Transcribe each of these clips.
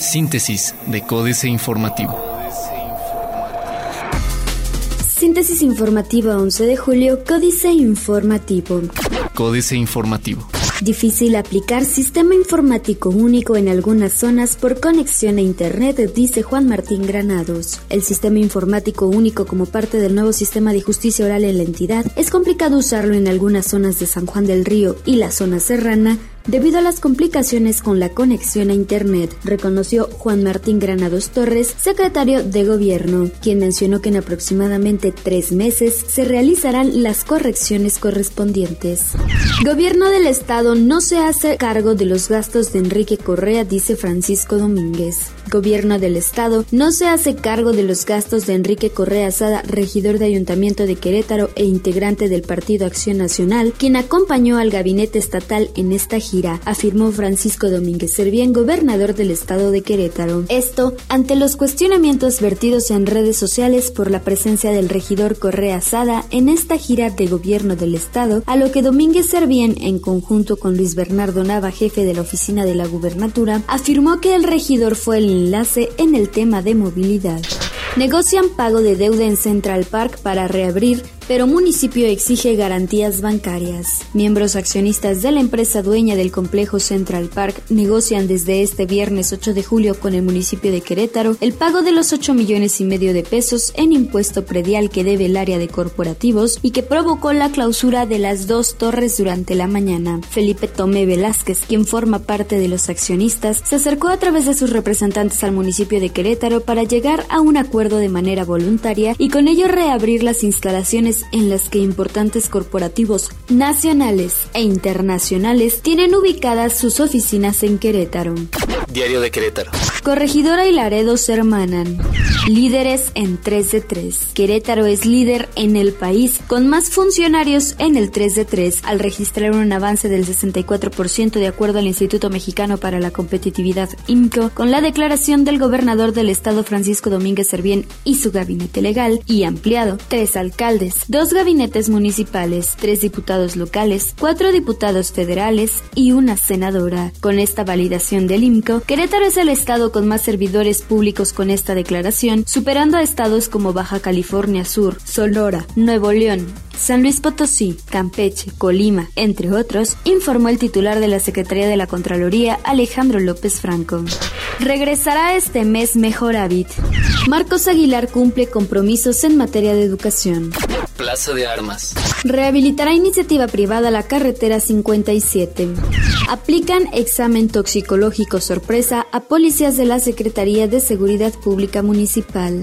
Síntesis de Códice Informativo. Síntesis informativa 11 de julio, Códice Informativo. Códice Informativo. Difícil aplicar sistema informático único en algunas zonas por conexión a Internet, dice Juan Martín Granados. El sistema informático único como parte del nuevo sistema de justicia oral en la entidad es complicado usarlo en algunas zonas de San Juan del Río y la zona serrana debido a las complicaciones con la conexión a Internet, reconoció Juan Martín Granados Torres, secretario de Gobierno, quien mencionó que en aproximadamente tres meses se realizarán las correcciones correspondientes. Gobierno del Estado no se hace cargo de los gastos de Enrique Correa, dice Francisco Domínguez. Gobierno del Estado no se hace cargo de los gastos de Enrique Correa Sada, regidor de Ayuntamiento de Querétaro e integrante del Partido Acción Nacional, quien acompañó al gabinete estatal en esta gira afirmó Francisco Domínguez Servién, gobernador del estado de Querétaro. Esto ante los cuestionamientos vertidos en redes sociales por la presencia del regidor Correa Sada en esta gira de gobierno del estado, a lo que Domínguez Servién, en conjunto con Luis Bernardo Nava, jefe de la oficina de la gubernatura, afirmó que el regidor fue el enlace en el tema de movilidad. Negocian pago de deuda en Central Park para reabrir pero municipio exige garantías bancarias. Miembros accionistas de la empresa dueña del complejo Central Park negocian desde este viernes 8 de julio con el municipio de Querétaro el pago de los 8 millones y medio de pesos en impuesto predial que debe el área de corporativos y que provocó la clausura de las dos torres durante la mañana. Felipe Tomé Velázquez, quien forma parte de los accionistas, se acercó a través de sus representantes al municipio de Querétaro para llegar a un acuerdo de manera voluntaria y con ello reabrir las instalaciones en las que importantes corporativos nacionales e internacionales tienen ubicadas sus oficinas en Querétaro. Diario de Querétaro. Corregidora y Laredo se hermanan. Líderes en 3 de 3. Querétaro es líder en el país con más funcionarios en el 3 de 3 al registrar un avance del 64% de acuerdo al Instituto Mexicano para la Competitividad IMCO con la declaración del gobernador del estado Francisco Domínguez Servién y su gabinete legal y ampliado. Tres alcaldes, dos gabinetes municipales, tres diputados locales, cuatro diputados federales y una senadora. Con esta validación del IMCO, Querétaro es el estado con más servidores públicos con esta declaración, superando a estados como Baja California Sur, Sonora, Nuevo León, San Luis Potosí, Campeche, Colima, entre otros, informó el titular de la Secretaría de la Contraloría, Alejandro López Franco. Regresará este mes Mejor Hábit. Marcos Aguilar cumple compromisos en materia de educación. Plaza de Armas. Rehabilitará iniciativa privada la carretera 57. Aplican examen toxicológico sorpresa a policías de la Secretaría de Seguridad Pública Municipal.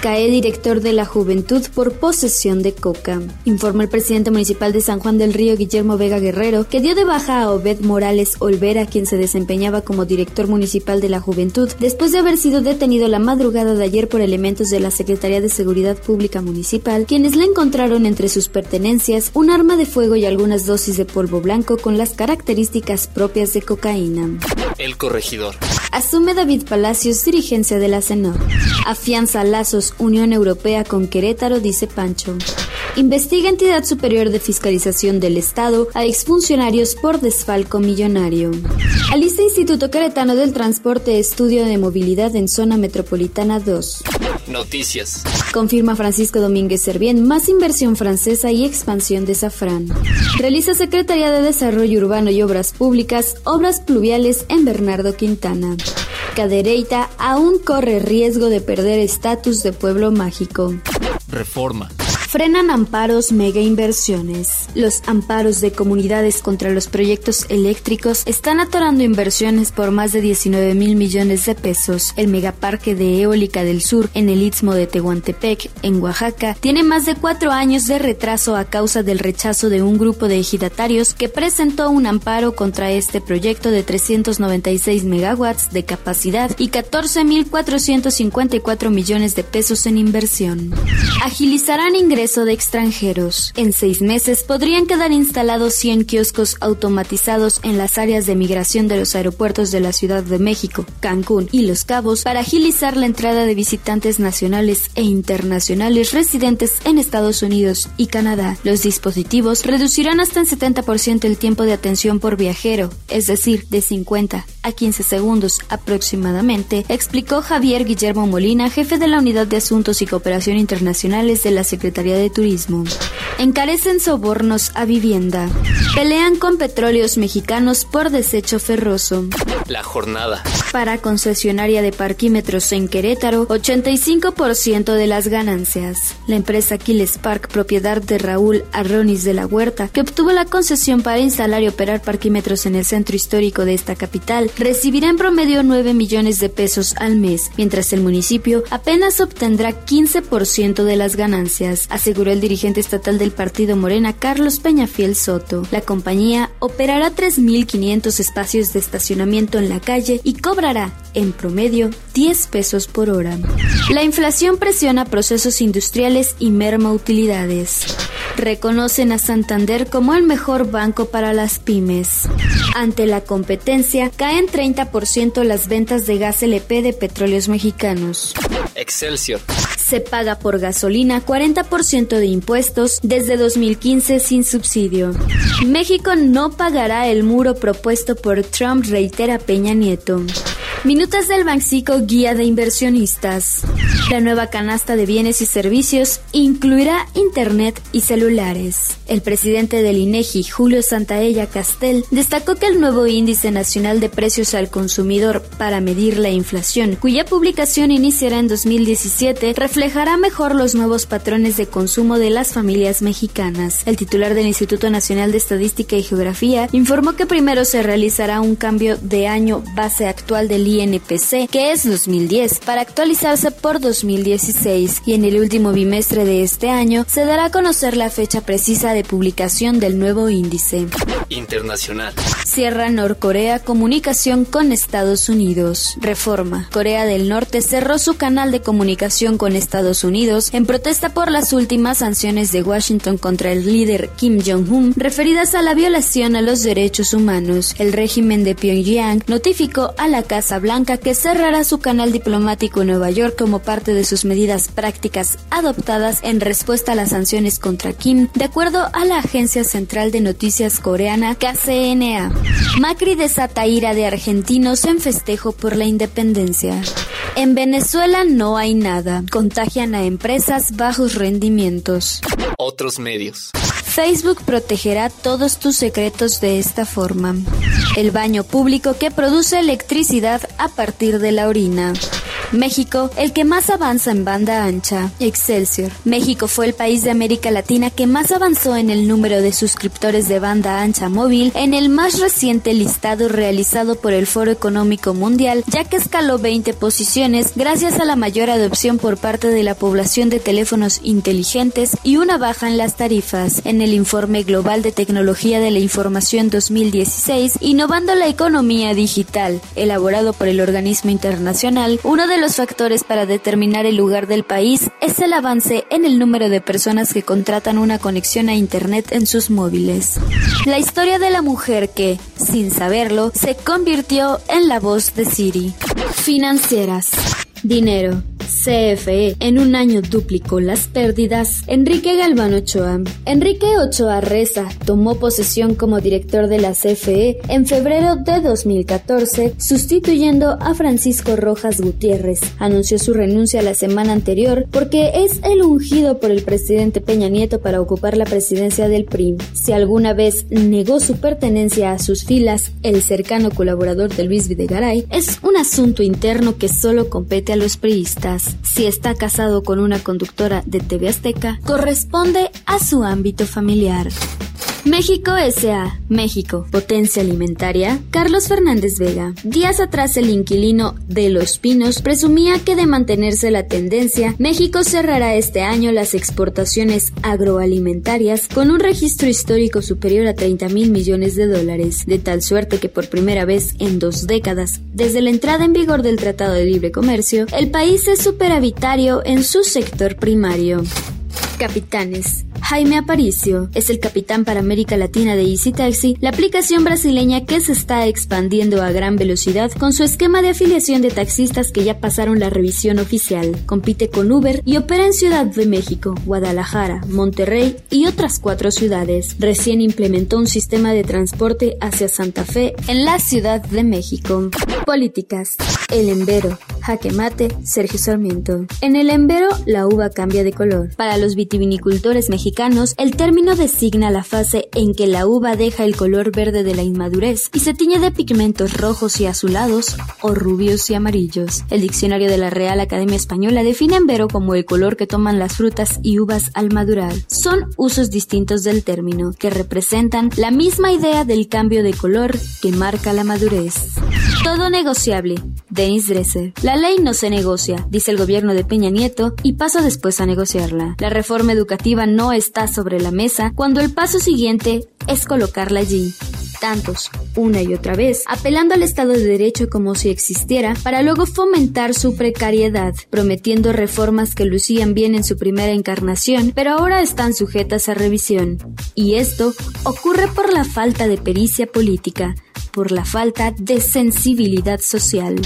Cae director de la Juventud por posesión de coca. Informó el presidente municipal de San Juan del Río, Guillermo Vega Guerrero, que dio de baja a Obed Morales Olvera, quien se desempeñaba como director municipal de la Juventud, después de haber sido detenido la madrugada de ayer por elementos de la Secretaría de Seguridad Pública Municipal, quienes le encontraron entre sus pertenencias un arma de fuego y algunas dosis de polvo blanco con las características propias de cocaína. El corregidor. Asume David Palacios dirigencia de la CENOR. Afianza lazos Unión Europea con Querétaro, dice Pancho. Investiga entidad superior de fiscalización del Estado a exfuncionarios por desfalco millonario. Alista Instituto Queretano del Transporte Estudio de Movilidad en Zona Metropolitana 2. Noticias. Confirma Francisco Domínguez Servién más inversión francesa y expansión de Safrán. Realiza Secretaría de Desarrollo Urbano y Obras Públicas obras pluviales en Bernardo Quintana. Cadereyta aún corre riesgo de perder estatus de pueblo mágico. Reforma. Frenan amparos mega inversiones. Los amparos de comunidades contra los proyectos eléctricos están atorando inversiones por más de 19 mil millones de pesos. El megaparque de Eólica del Sur en el Istmo de Tehuantepec, en Oaxaca, tiene más de cuatro años de retraso a causa del rechazo de un grupo de ejidatarios que presentó un amparo contra este proyecto de 396 megawatts de capacidad y 14 mil 454 millones de pesos en inversión. Agilizarán ingresos de extranjeros. En seis meses podrían quedar instalados 100 kioscos automatizados en las áreas de migración de los aeropuertos de la Ciudad de México, Cancún y Los Cabos para agilizar la entrada de visitantes nacionales e internacionales residentes en Estados Unidos y Canadá. Los dispositivos reducirán hasta en 70% el tiempo de atención por viajero, es decir, de 50 a 15 segundos aproximadamente, explicó Javier Guillermo Molina, jefe de la Unidad de Asuntos y Cooperación Internacionales de la Secretaría de Turismo. Encarecen sobornos a vivienda. Pelean con petróleos mexicanos por desecho ferroso. La jornada. Para concesionaria de parquímetros en Querétaro, 85% de las ganancias. La empresa Quiles Park, propiedad de Raúl Arronis de la Huerta, que obtuvo la concesión para instalar y operar parquímetros en el centro histórico de esta capital, recibirá en promedio 9 millones de pesos al mes, mientras el municipio apenas obtendrá 15% de las ganancias, aseguró el dirigente estatal del partido Morena, Carlos Peñafiel Soto. La compañía operará 3.500 espacios de estacionamiento en la calle y cobrará, en promedio, 10 pesos por hora. La inflación presiona procesos industriales y merma utilidades. Reconocen a Santander como el mejor banco para las pymes. Ante la competencia, caen 30% las ventas de gas LP de petróleos mexicanos. Excelsior. Se paga por gasolina 40% de impuestos desde 2015 sin subsidio. México no pagará el muro propuesto por Trump, reitera Peña Nieto. Minutas del Banxico Guía de Inversionistas. La nueva canasta de bienes y servicios incluirá Internet y celulares. El presidente del INEGI, Julio Santaella Castel, destacó que el nuevo Índice Nacional de Precios al Consumidor para medir la inflación, cuya publicación iniciará en 2017, reflejará mejor los nuevos patrones de consumo de las familias mexicanas. El titular del Instituto Nacional de Estadística y Geografía informó que primero se realizará un cambio de año base actual del INPC, que es 2010, para actualizarse por 2016 y en el último bimestre de este año se dará a conocer la fecha precisa de publicación del nuevo índice. Internacional. Cierra Norcorea comunicación con Estados Unidos. Reforma. Corea del Norte cerró su canal de comunicación con Estados Unidos en protesta por las últimas sanciones de Washington contra el líder Kim Jong-un referidas a la violación a los derechos humanos. El régimen de Pyongyang notificó a la Casa Blanca que cerrará su canal diplomático en Nueva York como parte de sus medidas prácticas adoptadas en respuesta a las sanciones contra Kim, de acuerdo a la Agencia Central de Noticias Coreana KCNA. Macri desata ira de argentinos en festejo por la independencia. En Venezuela no hay nada. Contagian a empresas bajos rendimientos. Otros medios. Facebook protegerá todos tus secretos de esta forma. El baño público que produce electricidad a partir de la orina. México, el que más avanza en banda ancha. Excelsior. México fue el país de América Latina que más avanzó en el número de suscriptores de banda ancha móvil en el más reciente listado realizado por el Foro Económico Mundial, ya que escaló 20 posiciones gracias a la mayor adopción por parte de la población de teléfonos inteligentes y una baja en las tarifas. En el informe global de tecnología de la información 2016, Innovando la economía digital, elaborado por el organismo internacional, uno de los factores para determinar el lugar del país es el avance en el número de personas que contratan una conexión a Internet en sus móviles. La historia de la mujer que, sin saberlo, se convirtió en la voz de Siri. Financieras. Dinero. CFE en un año duplicó las pérdidas. Enrique Galván Ochoa. Enrique Ochoa Reza tomó posesión como director de la CFE en febrero de 2014, sustituyendo a Francisco Rojas Gutiérrez. Anunció su renuncia la semana anterior porque es el ungido por el presidente Peña Nieto para ocupar la presidencia del PRI. Si alguna vez negó su pertenencia a sus filas, el cercano colaborador de Luis Videgaray, es un asunto interno que solo compete a los priistas si está casado con una conductora de TV Azteca, corresponde a su ámbito familiar. México S.A. México, potencia alimentaria. Carlos Fernández Vega. Días atrás el inquilino de Los Pinos presumía que de mantenerse la tendencia, México cerrará este año las exportaciones agroalimentarias con un registro histórico superior a 30 mil millones de dólares, de tal suerte que por primera vez en dos décadas, desde la entrada en vigor del Tratado de Libre Comercio, el país es superavitario en su sector primario. Capitanes. Jaime Aparicio es el capitán para América Latina de Easy Taxi, la aplicación brasileña que se está expandiendo a gran velocidad con su esquema de afiliación de taxistas que ya pasaron la revisión oficial. Compite con Uber y opera en Ciudad de México, Guadalajara, Monterrey y otras cuatro ciudades. Recién implementó un sistema de transporte hacia Santa Fe en la Ciudad de México. Políticas. El Embero. Jaque mate, Sergio Sarmiento. En el Embero, la uva cambia de color. Para los vitivinicultores mexicanos, el término designa la fase en que la uva deja el color verde de la inmadurez y se tiñe de pigmentos rojos y azulados o rubios y amarillos. El diccionario de la Real Academia Española define Embero como el color que toman las frutas y uvas al madurar. Son usos distintos del término, que representan la misma idea del cambio de color que marca la madurez. Todo negociable. Denis Dresser. La ley no se negocia, dice el gobierno de Peña Nieto, y pasa después a negociarla. La reforma educativa no está sobre la mesa cuando el paso siguiente es colocarla allí tantos, una y otra vez, apelando al Estado de Derecho como si existiera, para luego fomentar su precariedad, prometiendo reformas que lucían bien en su primera encarnación, pero ahora están sujetas a revisión. Y esto ocurre por la falta de pericia política, por la falta de sensibilidad social.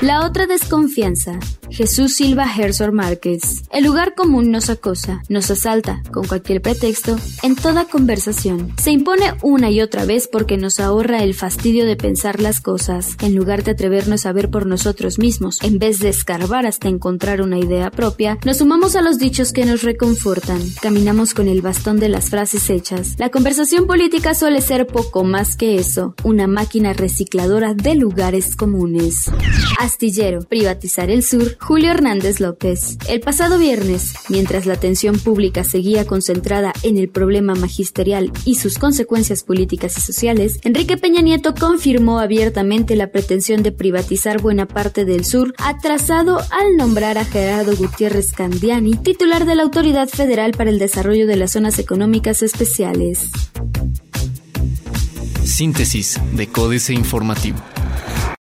La otra desconfianza. Jesús Silva Herzog Márquez. El lugar común nos acosa, nos asalta, con cualquier pretexto, en toda conversación. Se impone una y otra vez porque nos ahorra el fastidio de pensar las cosas, en lugar de atrevernos a ver por nosotros mismos. En vez de escarbar hasta encontrar una idea propia, nos sumamos a los dichos que nos reconfortan. Caminamos con el bastón de las frases hechas. La conversación política suele ser poco más que eso, una máquina recicladora de lugares comunes. Astillero, privatizar el sur, Julio Hernández López. El pasado viernes, mientras la atención pública seguía concentrada en el problema magisterial y sus consecuencias políticas y sociales, Enrique Peña Nieto confirmó abiertamente la pretensión de privatizar buena parte del sur, atrasado al nombrar a Gerardo Gutiérrez Candiani, titular de la Autoridad Federal para el Desarrollo de las Zonas Económicas Especiales. Síntesis de Códice Informativo.